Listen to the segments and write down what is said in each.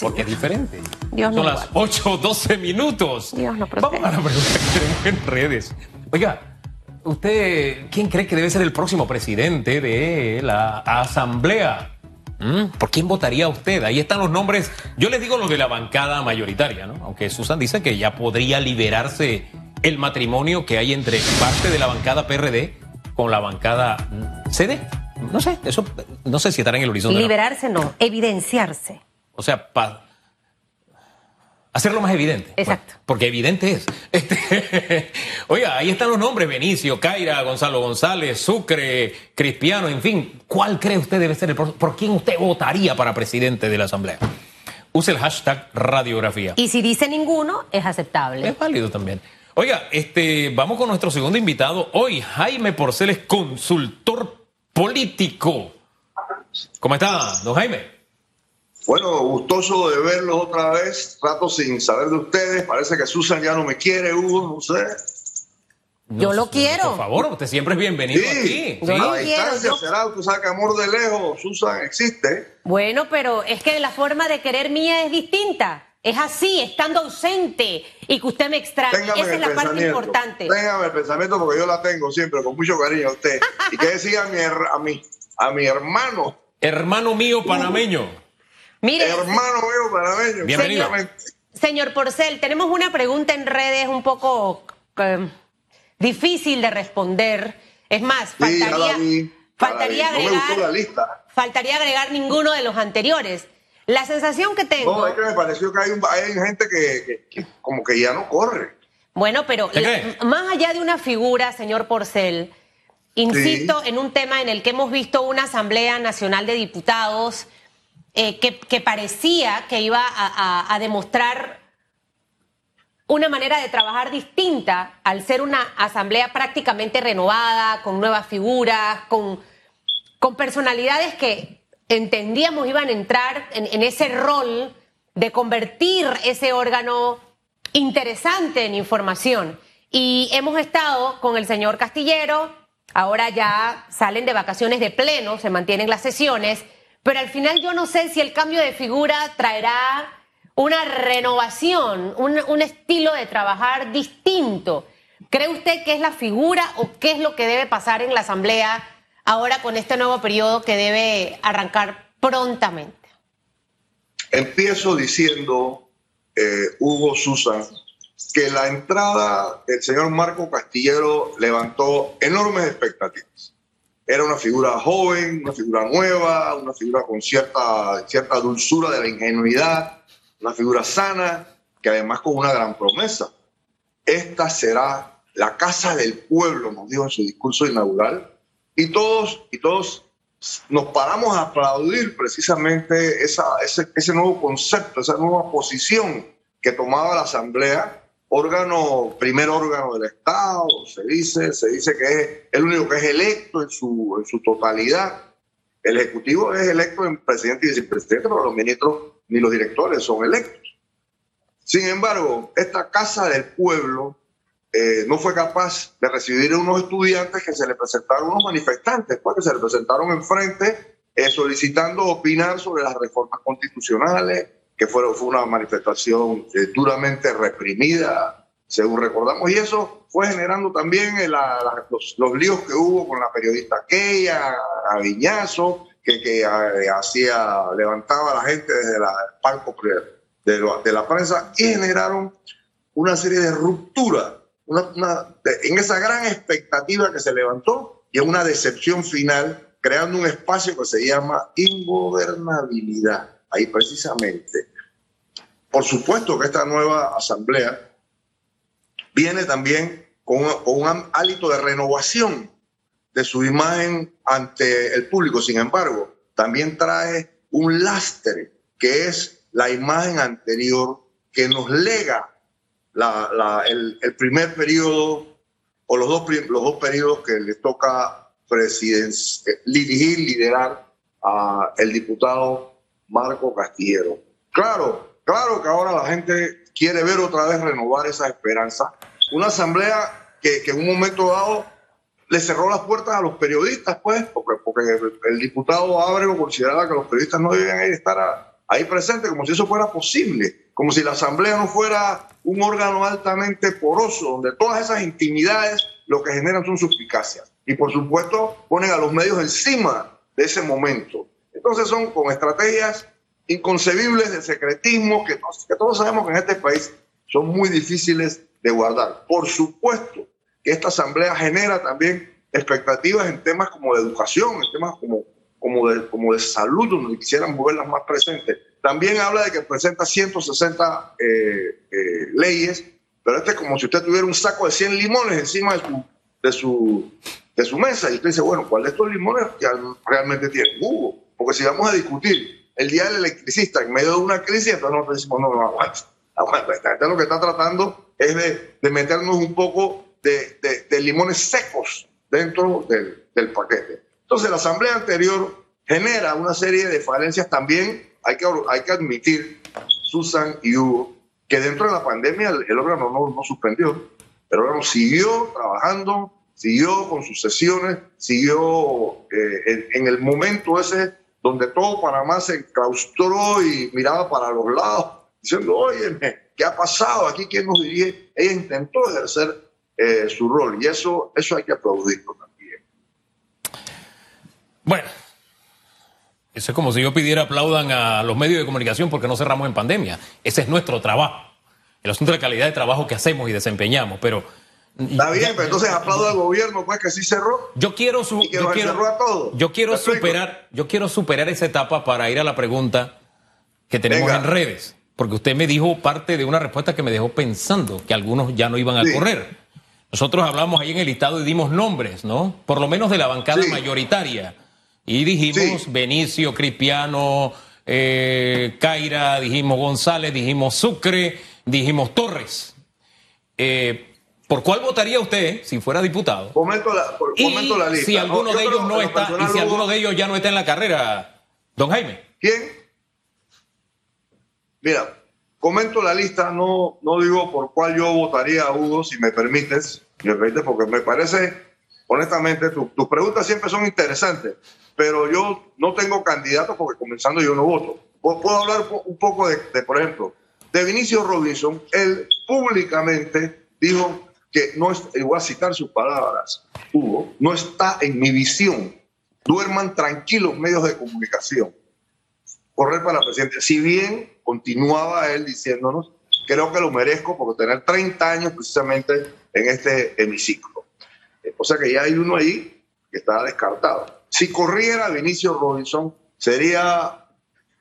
Porque es diferente. Dios Son no las 8 12 minutos. Dios no Vamos a la pregunta que tenemos en redes. Oiga, ¿usted quién cree que debe ser el próximo presidente de la Asamblea? ¿Mm? ¿Por quién votaría usted? Ahí están los nombres. Yo les digo los de la bancada mayoritaria, ¿no? Aunque Susan dice que ya podría liberarse el matrimonio que hay entre parte de la bancada PRD con la bancada CD. No sé, eso no sé si estará en el horizonte. ¿no? Liberarse no, evidenciarse. O sea, para hacerlo más evidente. Exacto. Bueno, porque evidente es. Este, oiga, ahí están los nombres: Benicio, Caira, Gonzalo González, Sucre, Cristiano, en fin. ¿Cuál cree usted debe ser el? ¿Por quién usted votaría para presidente de la Asamblea? Use el hashtag radiografía. Y si dice ninguno, es aceptable. Es válido también. Oiga, este, vamos con nuestro segundo invitado. Hoy, Jaime Porcel es consultor político. ¿Cómo está, don Jaime? Bueno, gustoso de verlos otra vez. Rato sin saber de ustedes. Parece que Susan ya no me quiere, Hugo, no sé. Yo lo quiero. Por favor, usted siempre es bienvenido aquí. Yo lo quiero, distancia yo- será, tú sabes que amor de lejos, Susan, existe. Bueno, pero es que la forma de querer mía es distinta. Es así, estando ausente y que usted me extrañe. Téngame Esa es el la parte pensamiento. importante. Téngame el pensamiento porque yo la tengo siempre, con mucho cariño a usted. Y que decía a mi, a mi, a mi hermano, Hermano mío panameño. Mire, hermano mío panameño. Bienvenido. señor Porcel, tenemos una pregunta en redes un poco eh, difícil de responder. Es más, faltaría, faltaría. No la agregar, lista. faltaría agregar ninguno de los anteriores. La sensación que tengo. No, es que me pareció que hay, un- hay gente que, que- que como que ya no corre. Bueno, pero más allá de una figura, señor Porcel, insisto en un tema en el que hemos visto una Asamblea Nacional de Diputados eh, que, parecía que iba a, demostrar una manera de trabajar distinta al ser una asamblea prácticamente renovada, con nuevas figuras, con, con personalidades que entendíamos iban a entrar en, en ese rol de convertir ese órgano interesante en información. Y hemos estado con el señor Castillero, ahora ya salen de vacaciones de pleno, se mantienen las sesiones, pero al final yo no sé si el cambio de figura traerá una renovación, un, estilo de trabajar distinto. ¿Cree usted que es la figura o qué es lo que debe pasar en la Asamblea ahora con este nuevo periodo que debe arrancar prontamente? Empiezo diciendo, eh, Hugo Susan, que la entrada del señor Marco Castillero levantó enormes expectativas. Era una figura joven, una figura nueva, una figura con cierta, cierta dulzura de la ingenuidad, una figura sana, que además con una gran promesa. Esta será la casa del pueblo, nos dijo en su discurso inaugural, y todos, y todos nos paramos a aplaudir precisamente esa, ese, ese nuevo concepto, esa nueva posición que tomaba la Asamblea, órgano, primer órgano del Estado, se dice, se dice que es el único que es electo en su, en su totalidad. El Ejecutivo es electo en presidente y vicepresidente, pero los ministros ni los directores son electos. Sin embargo, esta Casa del Pueblo eh, no fue capaz de recibir a unos estudiantes que se le presentaron, unos manifestantes, pues, que se le presentaron enfrente eh, solicitando opinar sobre las reformas constitucionales, que fue, una manifestación eh, duramente reprimida, según recordamos, y eso fue generando también eh, los, líos que hubo con la periodista aquella, Aviñazo, que, que eh, hacía, levantaba a la gente desde la- el palco de, la prensa y generaron una serie de rupturas en esa gran expectativa que se levantó y en una decepción final, creando un espacio que se llama ingobernabilidad. Ahí precisamente. Por supuesto que esta nueva asamblea viene también con, un hálito de renovación de su imagen ante el público. Sin embargo, también trae un lastre que es la imagen anterior que nos lega el, primer periodo o los dos, los dos periodos que le toca eh, dirigir, liderar a el diputado Marco Castillero. Claro, claro que ahora la gente quiere ver otra vez renovar esa esperanza. Una asamblea que, en un momento dado le cerró las puertas a los periodistas, pues, porque, el, el diputado Ábrego consideraba que los periodistas no debían estar ahí presente, como si eso fuera posible, como si la Asamblea no fuera un órgano altamente poroso, donde todas esas intimidades lo que generan son suspicacias. Y por supuesto ponen a los medios encima de ese momento. Entonces son con estrategias inconcebibles de secretismo que, que todos sabemos que en este país son muy difíciles de guardar. Por supuesto que esta asamblea genera también expectativas en temas como de educación, en temas como, como, de, como de salud, donde quisieran moverlas más presentes. También habla de que presenta 160 eh, eh, leyes, pero este es como si usted tuviera un saco de 100 limones encima de su, de su, de su mesa y usted dice, bueno, ¿cuál de estos limones realmente tiene jugo? Porque si vamos a discutir el día del electricista en medio de una crisis, entonces nosotros decimos, no, no, aguanta, aguanta. Esta lo que está tratando es de, meternos un poco de, limones secos dentro del, paquete. Entonces, la asamblea anterior genera una serie de falencias también, hay que, hay que admitir, Susan y Hugo, que dentro de la pandemia el, órgano no, no suspendió, el órgano siguió trabajando, siguió con sus sesiones, siguió eh, en, el momento ese donde todo Panamá se claustró y miraba para los lados, diciendo, oye, ¿qué ha pasado aquí? ¿Quién nos dirige? Ella intentó ejercer eh, su rol y eso, eso hay que aplaudirlo también. Bueno, eso es como si yo pidiera aplaudan a los medios de comunicación porque no cerramos en pandemia. Ese es nuestro trabajo. El asunto de la calidad de trabajo que hacemos y desempeñamos, pero Está bien, pero entonces aplaudo al gobierno, pues que sí cerró. Yo quiero, yo quiero, yo quiero superar, yo quiero superar esa etapa para ir a la pregunta que tenemos en redes, porque usted me dijo parte de una respuesta que me dejó pensando que algunos ya no iban a correr. Nosotros hablamos ahí en el listado y dimos nombres, ¿no? Por lo menos de la bancada mayoritaria. Y dijimos Benicio, Cristiano, eh, Caira, dijimos González, dijimos Sucre, dijimos Torres. Eh, ¿Por cuál votaría usted si fuera diputado? Comento la, la lista. Si alguno de ellos no está, y si alguno de ellos ya no está en la carrera, don Jaime. ¿Quién? Mira, comento la lista, no, no digo por cuál yo votaría, Hugo, si me permites, me permites porque me parece, honestamente, tus preguntas siempre son interesantes, pero yo no tengo candidato porque comenzando yo no voto. Puedo hablar un poco de, de por ejemplo, de Vinicio Robinson. Él públicamente dijo que no es, voy a citar sus palabras, Hugo, no está en mi visión. Duerman tranquilos medios de comunicación. Correr para presidente. Si bien continuaba él diciéndonos, creo que lo merezco por tener 30 años precisamente en este hemiciclo. O sea que ya hay uno ahí que está descartado. Si corriera Vinicio Robinson, sería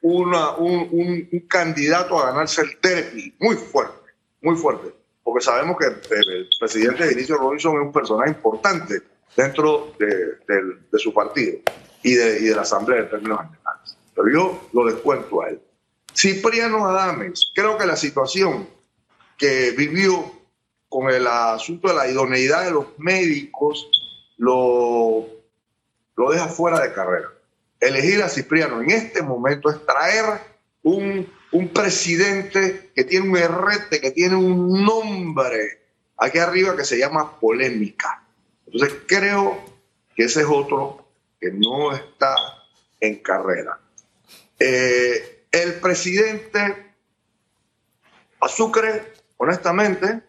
una, un, un, candidato a ganarse el Terpi muy fuerte, muy fuerte porque sabemos que el presidente Vinicio Robinson es un personaje importante dentro de, su partido y de, la Asamblea de términos generales. Pero yo lo descuento a él. Cipriano Adames, creo que la situación que vivió con el asunto de la idoneidad de los médicos lo, lo deja fuera de carrera. Elegir a Cipriano en este momento es traer un un presidente que tiene un errete, que tiene un nombre aquí arriba que se llama polémica. Entonces creo que ese es otro que no está en carrera. Eh, el presidente Azucre, honestamente,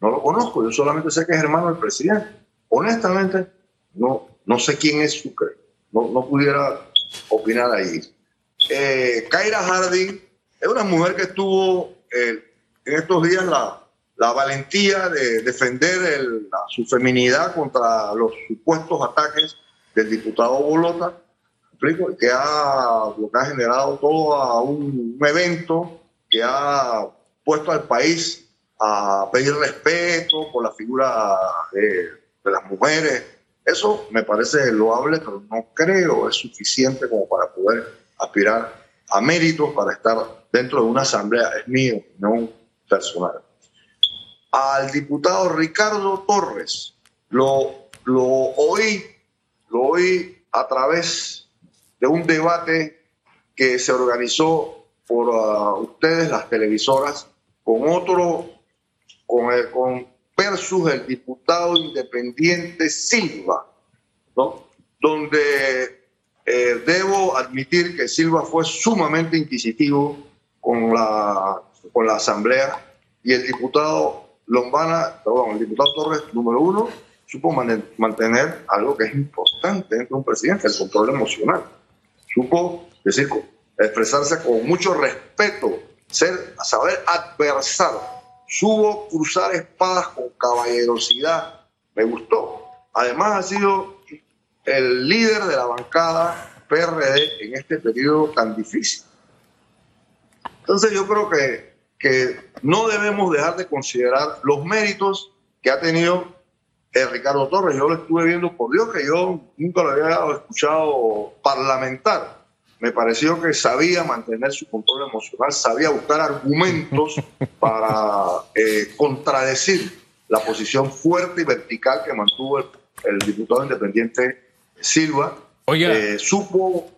no lo conozco, yo solamente sé que es hermano del presidente. Honestamente, no, no sé quién es Sucre, no, no pudiera opinar ahí. Eh, Kaira Harding, es una mujer que tuvo eh, en estos días la, la valentía de defender su feminidad contra los supuestos ataques del diputado Bolota, que ha, lo que ha generado todo un, evento que ha puesto al país a pedir respeto por la figura de, de las mujeres. Eso me parece loable, pero no creo es suficiente como para poder aspirar a méritos para estar dentro de una asamblea, es mío, no personal. Al diputado Ricardo Torres lo, lo oí, lo oí a través de un debate que se organizó por ah, ustedes, las televisoras, con otro, con, el, con versus el diputado independiente Silva, ¿no? donde eh, debo admitir que Silva fue sumamente inquisitivo con la, con la Asamblea y el diputado Lombana, perdón, el diputado Torres, número uno, supo mantener algo que es importante entre un presidente, el control emocional. Supo decir, expresarse con mucho respeto, ser, saber adversar. Supo cruzar espadas con caballerosidad. Me gustó. Además ha sido el líder de la bancada PRD en este periodo tan difícil. Entonces yo creo que, que no debemos dejar de considerar los méritos que ha tenido eh, Ricardo Torres. Yo lo estuve viendo, por Dios que yo nunca lo había escuchado parlamentar. Me pareció que sabía mantener su control emocional, sabía buscar argumentos para eh, contradecir la posición fuerte y vertical que mantuvo el, diputado independiente Silva. Eh, supo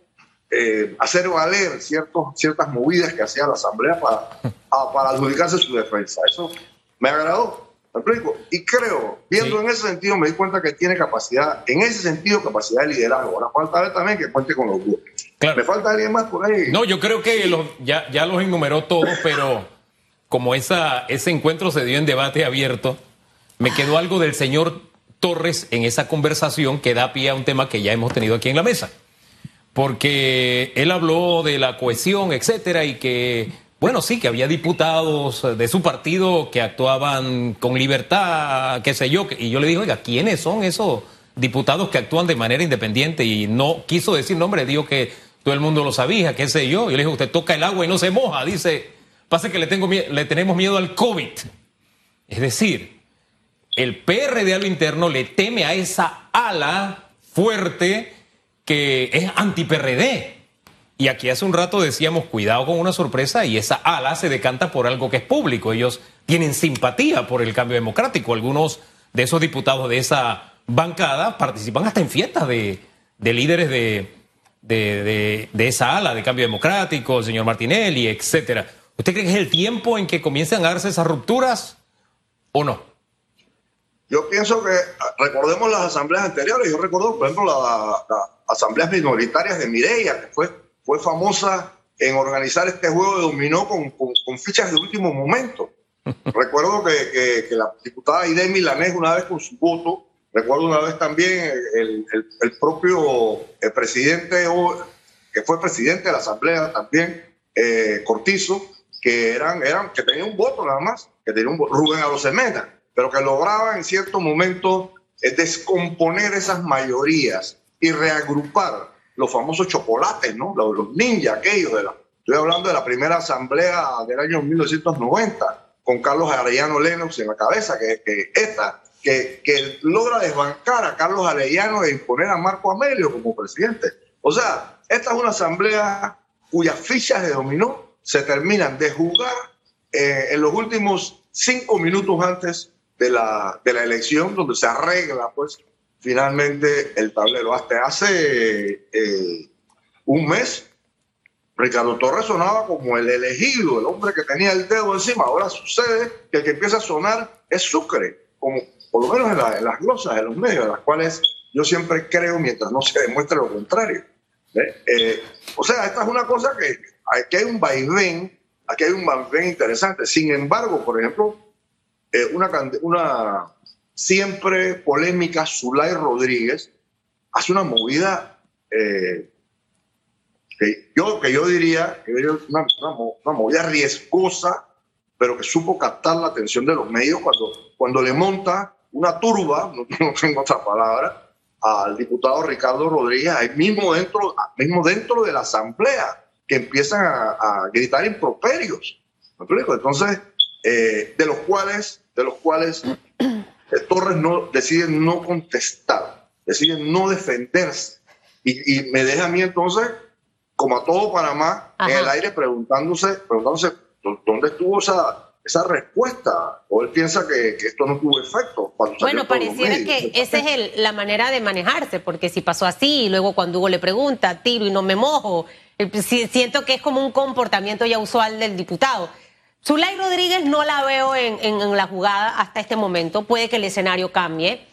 hacer valer ciertos, ciertas movidas que hacía la Asamblea para, para adjudicarse su defensa. Eso me agradó. Y creo, viendo en ese sentido, me di cuenta que tiene capacidad, en ese sentido, capacidad de liderazgo. Ahora falta también que cuente con los grupos. ¿Me falta alguien más por ahí? No, yo creo que ya, ya los enumeró todos, pero como esa, ese encuentro se dio en debate abierto, me quedó algo del señor Torres en esa conversación que da pie a un tema que ya hemos tenido aquí en la mesa. Porque él habló de la cohesión, etcétera, y que bueno, sí, que había diputados de su partido que actuaban con libertad, qué sé yo. Y yo le dije, oiga, ¿quiénes son esos diputados que actúan de manera independiente? Y no quiso decir nombre, dijo que todo el mundo lo sabía, qué sé yo. Yo le dije, usted toca el agua y no se moja. Dice, pasa que le, tengo, le tenemos miedo al COVID. Es decir, el PRD a lo interno le teme a esa ala fuerte que es anti-PRD. Y aquí hace un rato decíamos, cuidado con una sorpresa y esa ala se decanta por algo que es público. Ellos tienen simpatía por el cambio democrático. Algunos de esos diputados de esa bancada participan hasta en fiestas de, líderes de, de, esa ala de cambio democrático, el señor Martinelli, etcétera. ¿Usted cree que es el tiempo en que comiencen a darse esas rupturas o no? Yo pienso que, recordemos las asambleas anteriores, yo recuerdo, por ejemplo, las asambleas minoritarias de Mireia, que fue fue famosa en organizar este juego de dominó con, con, fichas de último momento. recuerdo que, que, la diputada Aide Milanés una vez con su voto, recuerdo una vez también el, el, propio el presidente, que fue presidente de la Asamblea también, eh, Cortizo, que, eran, eran, que tenía un voto nada más, que tenía un Rubén Arosemena, pero que lograba en cierto momento eh, descomponer esas mayorías y reagrupar los famosos chocolates, ¿no? Los, los ninjas aquellos de la... Estoy hablando de la primera asamblea del año 1990, con Carlos Arellano Lennox en la cabeza, que, esta, que, que, logra desbancar a Carlos Arellano e imponer a Marco Amelio como presidente. O sea, esta es una asamblea cuyas fichas de dominó se terminan de jugar eh, en los últimos cinco minutos antes de la, de la elección, donde se arregla pues finalmente el tablero. Hasta hace eh, un mes, Ricardo Torres sonaba como el elegido, el hombre que tenía el dedo encima. Ahora sucede que el que empieza a sonar es Sucre, como por lo menos en, las glosas, en los medios, en las cuales yo siempre creo mientras no se demuestre lo contrario. Eh, o sea, esta es una cosa que aquí hay un vaivén, aquí hay un vaivén interesante. Sin embargo, por ejemplo, eh, una, una siempre polémica, Zulay Rodríguez, hace una movida eh, que, yo, que yo diría que una, una, movida riesgosa, pero que supo captar la atención de los medios cuando, cuando le monta una turba, no, tengo otra palabra, al diputado Ricardo Rodríguez, ahí mismo dentro, mismo dentro de la asamblea, que empiezan a, gritar improperios. Entonces, eh, de los cuales, de los cuales Torres no, decide no contestar, decide no defenderse. Y, me deja a mí entonces, como a todo Panamá, en el aire preguntándose, preguntándose dónde estuvo esa, esa respuesta. O él piensa que, esto no tuvo efecto. Bueno, pareciera que esa es la manera de manejarse, porque si pasó así, y luego cuando Hugo le pregunta, tiro y no me mojo, siento que es como un comportamiento ya usual del diputado. Zulay Rodríguez no la veo en, la jugada hasta este momento. Puede que el escenario cambie.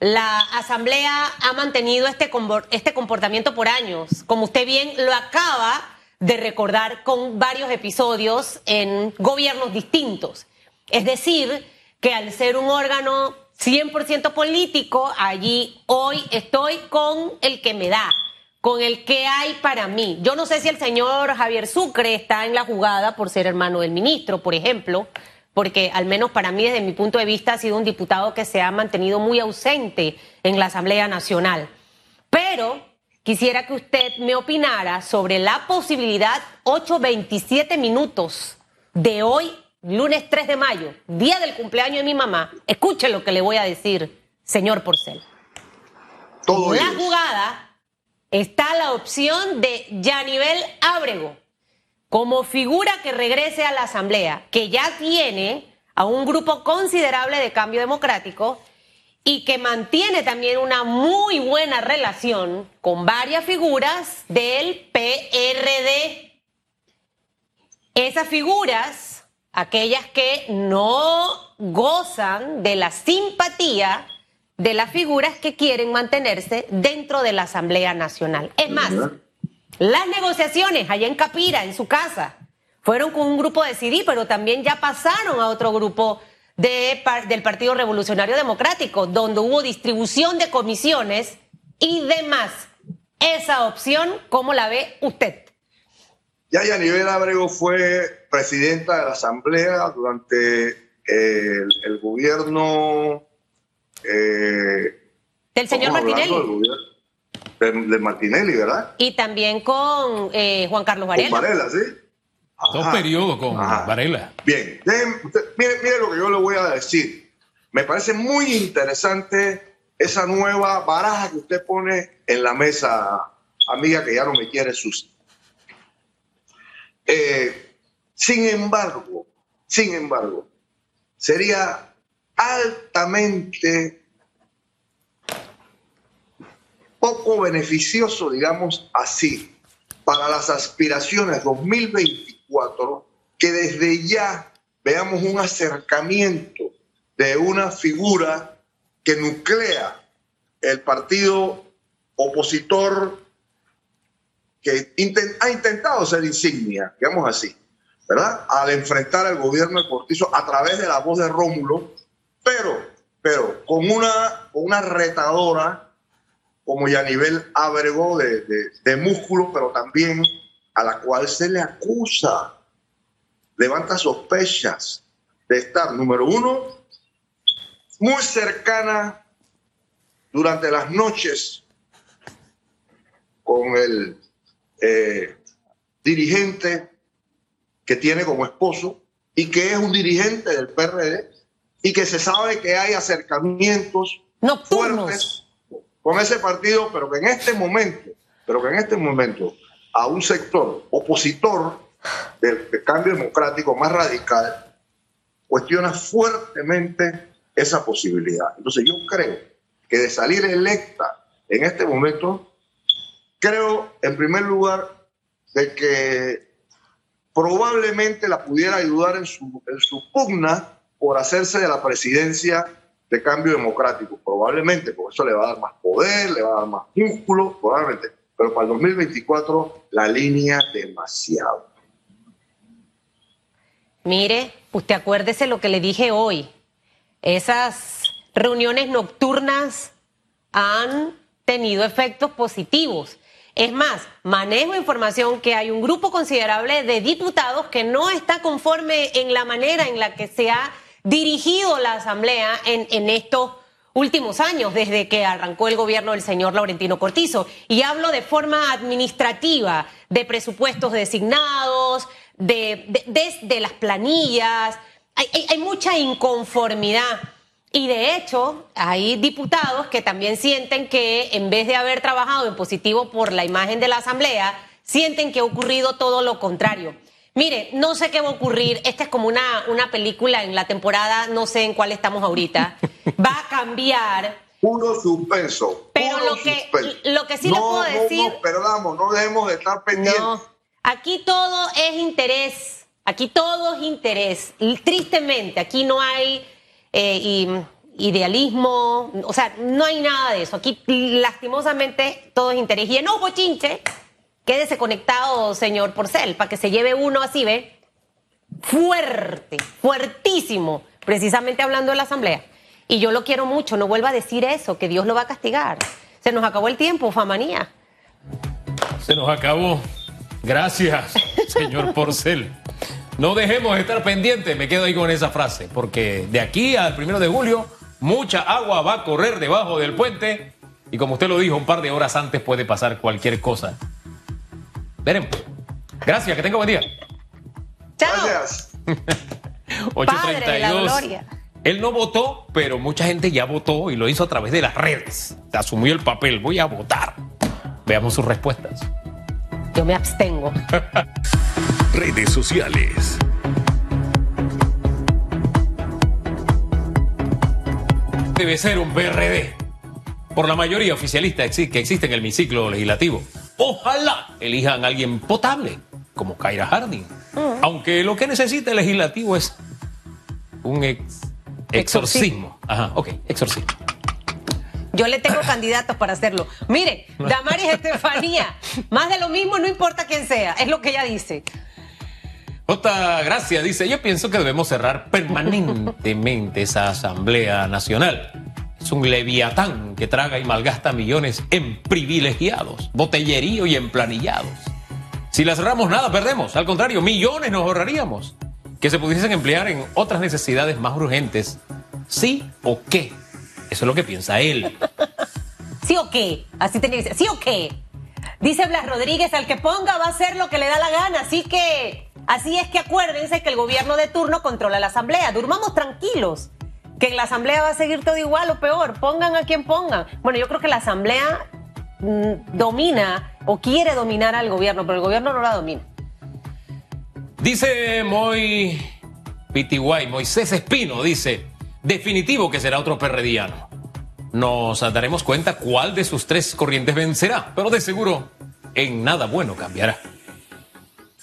la Asamblea ha mantenido este, este comportamiento por años, como usted bien lo acaba de recordar con varios episodios en gobiernos distintos. Es decir, que al ser un órgano 100% político, allí hoy estoy con el que me da, con el que hay para mí. Yo no sé si el señor Javier Sucre está en la jugada por ser hermano del ministro, por ejemplo, porque al menos para mí, desde mi punto de vista, ha sido un diputado que se ha mantenido muy ausente en la Asamblea Nacional. Pero quisiera que usted me opinara sobre la posibilidad 8.27 minutos de hoy lunes 3 de mayo, día del cumpleaños de mi mamá, escuche lo que le voy a decir, señor Porcel. Todo en la jugada está la opción de Yanivel Ábrego como figura que regrese a la Asamblea, que ya tiene a un grupo considerable de cambio democrático y que mantiene también una muy buena relación con varias figuras del PRD. Esas figuras aquellas que no gozan de la simpatía de las figuras que quieren mantenerse dentro de la Asamblea Nacional. Es más, las negociaciones allá en Capira, en su casa, fueron con un grupo de CD, pero también ya pasaron a otro grupo de, del Partido Revolucionario Democrático, donde hubo distribución de comisiones y demás. Esa opción, ¿cómo la ve usted? Ya nivel Abrego fue presidenta de la Asamblea durante el, gobierno eh, del señor Martinelli. De, Martinelli, ¿verdad? Y también con eh, Juan Carlos Varela. Con Varela, sí. Dos periodos con Varela. Bien, mire, mire lo que yo le voy a decir. Me parece muy interesante esa nueva baraja que usted pone en la mesa, amiga que ya no me quiere sus eh, sin embargo, sin embargo, sería altamente poco beneficioso, digamos así, para las aspiraciones 2024, que desde ya veamos un acercamiento de una figura que nuclea el partido opositor que ha intentado ser insignia, digamos así, ¿verdad? Al enfrentar al gobierno de Cortizo a través de la voz de Rómulo, pero, pero con una, una retadora como ya a nivel de, de, de músculo, pero también a la cual se le acusa, levanta sospechas de estar, número uno, muy cercana durante las noches con el eh, dirigente que tiene como esposo y que es un dirigente del PRD y que se sabe que hay acercamientos fuertes con ese partido, pero que en este momento, pero que en este momento a un sector opositor del, del cambio democrático más radical cuestiona fuertemente esa posibilidad. Entonces yo creo que de salir electa en este momento creo, en primer lugar, de que probablemente la pudiera ayudar en su, pugna por hacerse de la presidencia de cambio democrático, probablemente, porque eso le va a dar más poder, le va a dar más músculo, probablemente, pero para el 2024 la línea demasiado. Mire, usted acuérdese lo que le dije hoy, esas reuniones nocturnas han tenido efectos positivos. Es más, manejo información que hay un grupo considerable de diputados que no está conforme en la manera en la que se ha dirigido la Asamblea en, en estos últimos años, desde que arrancó el gobierno del señor Laurentino Cortizo. Y hablo de forma administrativa, de presupuestos designados, de, desde las planillas. hay mucha inconformidad. Y de hecho, hay diputados que también sienten que en vez de haber trabajado en positivo por la imagen de la Asamblea, sienten que ha ocurrido todo lo contrario. Mire, no sé qué va a ocurrir. Esta es como una, una película en la temporada, no sé en cuál estamos ahorita. Va a cambiar. Puro suspenso. Pero lo, que, lo que sí le puedo decir. No, perdamos, no debemos de estar pendientes. No, aquí todo es interés. Aquí todo es interés. Tristemente, aquí no hay eh, y idealismo, o sea, no hay nada de eso. Aquí lastimosamente todo es interés. Y en ojo chinche, quédese conectado, señor Porcel, para que se lleve uno así, ¿ve? Fuerte, fuertísimo, precisamente hablando de la asamblea. Y yo lo quiero mucho, no vuelva a decir eso, que Dios lo va a castigar. Se nos acabó el tiempo, famanía. Se nos acabó. Gracias, señor Porcel. No dejemos de estar pendientes, me quedo ahí con esa frase, porque de aquí al primero de julio mucha agua va a correr debajo del puente y como usted lo dijo, un par de horas antes puede pasar cualquier cosa. Veremos. Gracias, que tenga buen día. Chao. Gracias. 832. Él no votó, pero mucha gente ya votó y lo hizo a través de las redes. Asumió el papel, voy a votar. Veamos sus respuestas. Yo me abstengo. Redes sociales. Debe ser un PRD. Por la mayoría oficialista que existe en el hemiciclo legislativo. Ojalá elijan a alguien potable, como Kyra Harding. Aunque lo que necesita el legislativo es un ex- exorcismo. Ajá, ok, exorcismo. Yo le tengo candidatos para hacerlo. Mire, Damaris Estefanía, más de lo mismo, no importa quién sea, es lo que ella dice. J. Gracia dice, yo pienso que debemos cerrar permanentemente esa Asamblea Nacional. Es un leviatán que traga y malgasta millones en privilegiados, botellerío y emplanillados. Si la cerramos, nada perdemos. Al contrario, millones nos ahorraríamos que se pudiesen emplear en otras necesidades más urgentes. ¿Sí o qué? Eso es lo que piensa él. ¿Sí o qué? Así tenía que. ¿Sí o qué? Dice Blas Rodríguez, al que ponga va a hacer lo que le da la gana. Así que, así es que acuérdense que el gobierno de turno controla la asamblea. Durmamos tranquilos. Que en la asamblea va a seguir todo igual o peor. Pongan a quien pongan. Bueno, yo creo que la asamblea mm, domina o quiere dominar al gobierno, pero el gobierno no la domina. Dice Moy Pitiguay, Moisés Espino, dice, definitivo que será otro perrediano. Nos daremos cuenta cuál de sus tres corrientes vencerá, pero de seguro en nada bueno cambiará.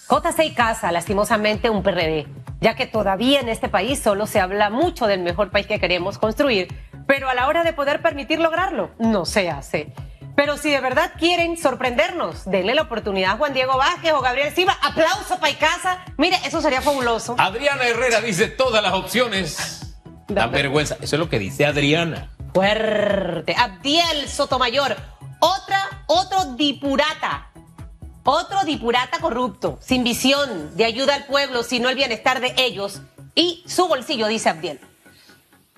J6 Casa, lastimosamente un PRD, ya que todavía en este país solo se habla mucho del mejor país que queremos construir, pero a la hora de poder permitir lograrlo, no se hace. Pero si de verdad quieren sorprendernos, denle la oportunidad a Juan Diego Vázquez o Gabriel Silva. Aplauso para casa. Mire, eso sería fabuloso. Adriana Herrera dice todas las opciones. Dame. vergüenza. Eso es lo que dice Adriana. Fuerte. Abdiel Sotomayor, otra, otro dipurata. Otro dipurata corrupto, sin visión de ayuda al pueblo, sino el bienestar de ellos y su bolsillo, dice Abdiel.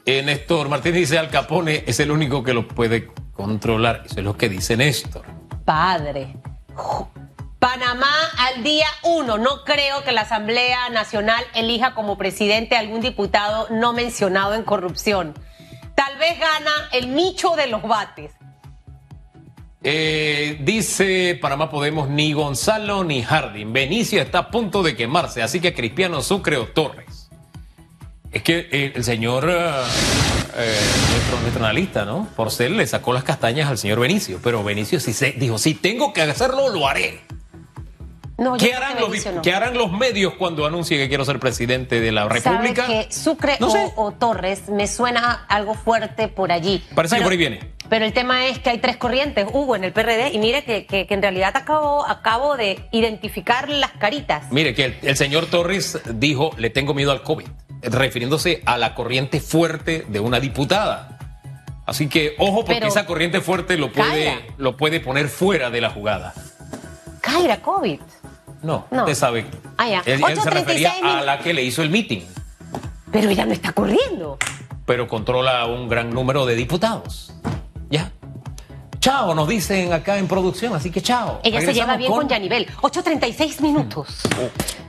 Eh, Néstor Martínez dice Al Capone es el único que lo puede controlar. Eso es lo que dice Néstor. Padre. Panamá al día uno. No creo que la Asamblea Nacional elija como presidente a algún diputado no mencionado en corrupción. Tal vez gana el nicho de los bates. Eh, dice Panamá Podemos ni Gonzalo ni Harding. Benicio está a punto de quemarse, así que Cristiano Sucre o Torres. Es que eh, el señor, eh, eh, nuestro, nuestro analista, ¿no? Porcel le sacó las castañas al señor Benicio, pero Benicio sí se dijo, si tengo que hacerlo, lo haré. No, ¿Qué harán, que los, no. ¿Qué harán los medios cuando anuncie que quiero ser presidente de la República? ¿Sabe que Sucre No o, sé. o Torres me suena algo fuerte por allí. Parece que por ahí viene. Pero el tema es que hay tres corrientes, Hugo, en el PRD, y mire que, que- que en realidad acabo, acabo de identificar las caritas. Mire que el, el señor Torres dijo, le tengo miedo al COVID, refiriéndose a la corriente fuerte de una diputada. Así que ojo porque Pero- esa corriente fuerte lo puede, lo puede poner fuera de la jugada. Kaira, COVID. No, No. usted sabe. Ah, ya. Él, él se 8:36 refería a la que le hizo el meeting, Pero ella no está corriendo. pero controla un gran número de diputados. Chao, nos dicen acá en producción, así que chao. Ella se lleva bien con Yanivel. 8.36 minutos. Oh.